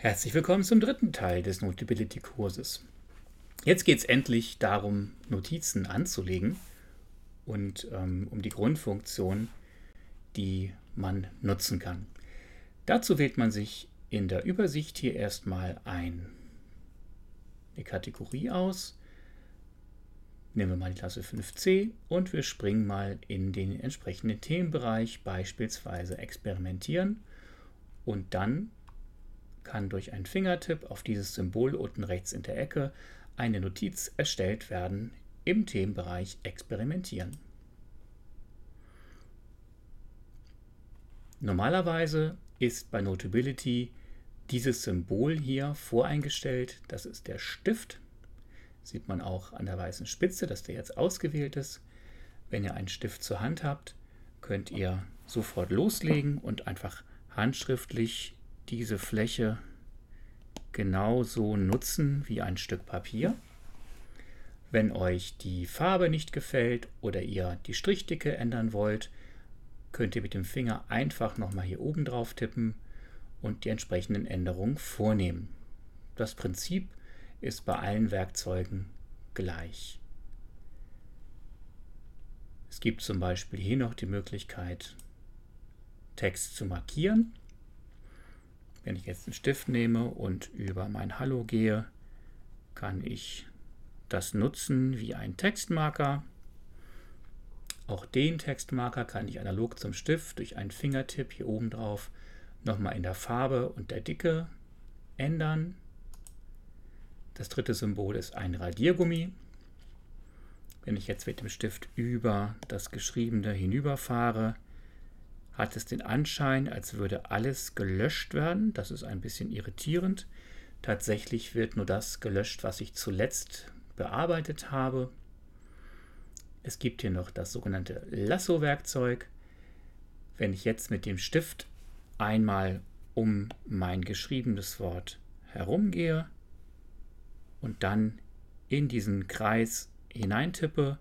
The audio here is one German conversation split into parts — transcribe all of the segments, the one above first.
Herzlich willkommen zum dritten Teil des Notability-Kurses. Jetzt geht es endlich darum, Notizen anzulegen und ähm, um die Grundfunktion, die man nutzen kann. Dazu wählt man sich in der Übersicht hier erstmal ein, eine Kategorie aus. Nehmen wir mal die Klasse 5c und wir springen mal in den entsprechenden Themenbereich, beispielsweise experimentieren. Und dann kann durch einen Fingertipp auf dieses Symbol unten rechts in der Ecke eine Notiz erstellt werden im Themenbereich Experimentieren. Normalerweise ist bei Notability dieses Symbol hier voreingestellt. Das ist der Stift. Sieht man auch an der weißen Spitze, dass der jetzt ausgewählt ist. Wenn ihr einen Stift zur Hand habt, könnt ihr sofort loslegen und einfach handschriftlich diese Fläche genauso nutzen wie ein Stück Papier. Wenn euch die Farbe nicht gefällt oder ihr die Strichdicke ändern wollt, könnt ihr mit dem Finger einfach nochmal hier oben drauf tippen und die entsprechenden Änderungen vornehmen. Das Prinzip ist bei allen Werkzeugen gleich. Es gibt zum Beispiel hier noch die Möglichkeit, Text zu markieren. Wenn ich jetzt einen Stift nehme und über mein Hallo gehe, kann ich das nutzen wie ein Textmarker. Auch den Textmarker kann ich analog zum Stift durch einen Fingertipp hier oben drauf nochmal in der Farbe und der Dicke ändern. Das dritte Symbol ist ein Radiergummi. Wenn ich jetzt mit dem Stift über das Geschriebene hinüberfahre, hat es den Anschein, als würde alles gelöscht werden. Das ist ein bisschen irritierend. Tatsächlich wird nur das gelöscht, was ich zuletzt bearbeitet habe. Es gibt hier noch das sogenannte Lasso-Werkzeug. Wenn ich jetzt mit dem Stift einmal um mein geschriebenes Wort herumgehe und dann in diesen Kreis hineintippe,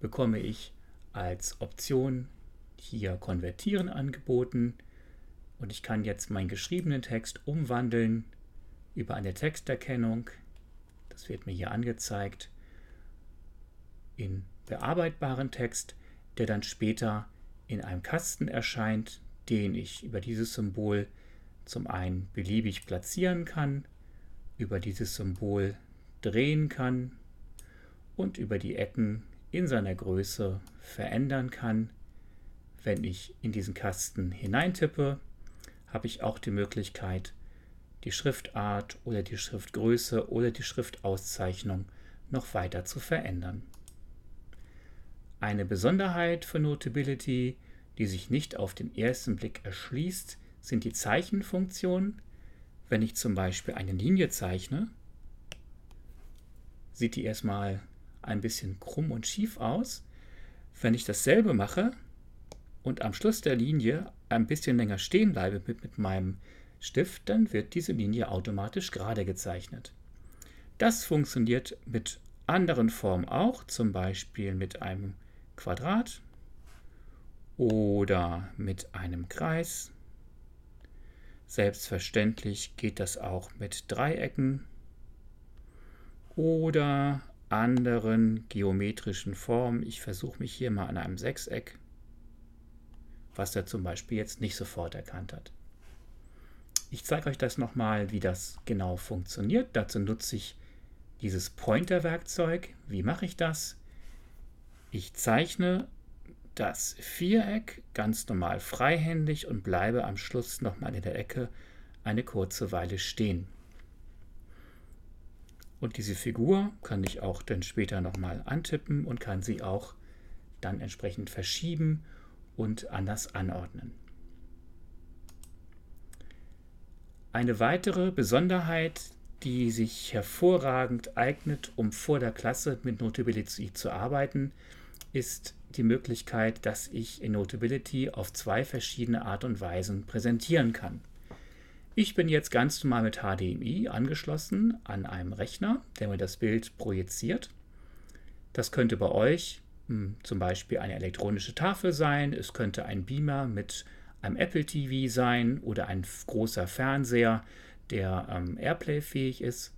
bekomme ich als Option hier Konvertieren angeboten und ich kann jetzt meinen geschriebenen Text umwandeln über eine Texterkennung. Das wird mir hier angezeigt in bearbeitbaren Text, der dann später in einem Kasten erscheint, den ich über dieses Symbol zum einen beliebig platzieren kann, über dieses Symbol drehen kann und über die Ecken in seiner Größe verändern kann wenn ich in diesen Kasten hineintippe, habe ich auch die Möglichkeit, die Schriftart oder die Schriftgröße oder die Schriftauszeichnung noch weiter zu verändern. Eine Besonderheit von Notability, die sich nicht auf den ersten Blick erschließt, sind die Zeichenfunktionen. Wenn ich zum Beispiel eine Linie zeichne, sieht die erstmal ein bisschen krumm und schief aus. Wenn ich dasselbe mache, und am Schluss der Linie ein bisschen länger stehen bleibe mit, mit meinem Stift, dann wird diese Linie automatisch gerade gezeichnet. Das funktioniert mit anderen Formen auch, zum Beispiel mit einem Quadrat oder mit einem Kreis. Selbstverständlich geht das auch mit Dreiecken oder anderen geometrischen Formen. Ich versuche mich hier mal an einem Sechseck was er zum Beispiel jetzt nicht sofort erkannt hat. Ich zeige euch das nochmal, wie das genau funktioniert. Dazu nutze ich dieses Pointer-Werkzeug. Wie mache ich das? Ich zeichne das Viereck ganz normal freihändig und bleibe am Schluss nochmal in der Ecke eine kurze Weile stehen. Und diese Figur kann ich auch dann später nochmal antippen und kann sie auch dann entsprechend verschieben und anders anordnen. Eine weitere Besonderheit, die sich hervorragend eignet, um vor der Klasse mit Notability zu arbeiten, ist die Möglichkeit, dass ich in Notability auf zwei verschiedene Art und Weisen präsentieren kann. Ich bin jetzt ganz normal mit HDMI angeschlossen an einem Rechner, der mir das Bild projiziert. Das könnte bei euch hm, zum Beispiel eine elektronische Tafel sein, es könnte ein Beamer mit einem Apple TV sein oder ein großer Fernseher, der ähm, Airplay fähig ist.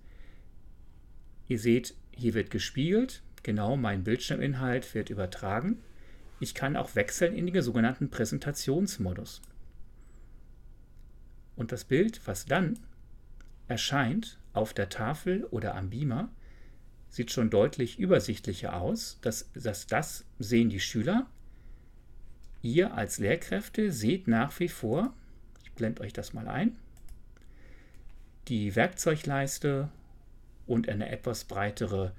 Ihr seht, hier wird gespiegelt, genau mein Bildschirminhalt wird übertragen. Ich kann auch wechseln in den sogenannten Präsentationsmodus. Und das Bild, was dann erscheint auf der Tafel oder am Beamer, sieht schon deutlich übersichtlicher aus. Das, das, das sehen die Schüler. Ihr als Lehrkräfte seht nach wie vor, ich blende euch das mal ein, die Werkzeugleiste und eine etwas breitere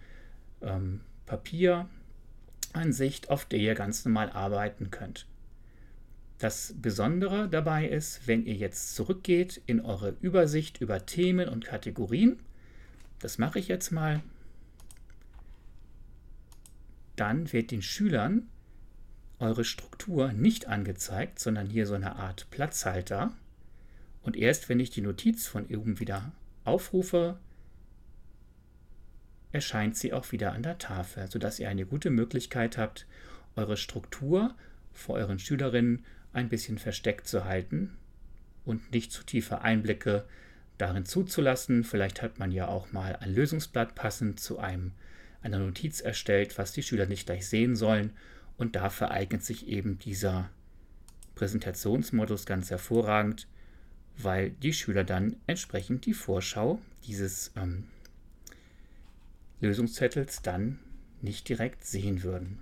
ähm, Papieransicht, auf der ihr ganz normal arbeiten könnt. Das Besondere dabei ist, wenn ihr jetzt zurückgeht in eure Übersicht über Themen und Kategorien, das mache ich jetzt mal, dann wird den Schülern eure Struktur nicht angezeigt, sondern hier so eine Art Platzhalter. Und erst wenn ich die Notiz von oben wieder aufrufe, erscheint sie auch wieder an der Tafel, sodass ihr eine gute Möglichkeit habt, eure Struktur vor euren Schülerinnen ein bisschen versteckt zu halten und nicht zu tiefe Einblicke darin zuzulassen. Vielleicht hat man ja auch mal ein Lösungsblatt passend zu einem, einer Notiz erstellt, was die Schüler nicht gleich sehen sollen. Und dafür eignet sich eben dieser Präsentationsmodus ganz hervorragend, weil die Schüler dann entsprechend die Vorschau dieses ähm, Lösungszettels dann nicht direkt sehen würden.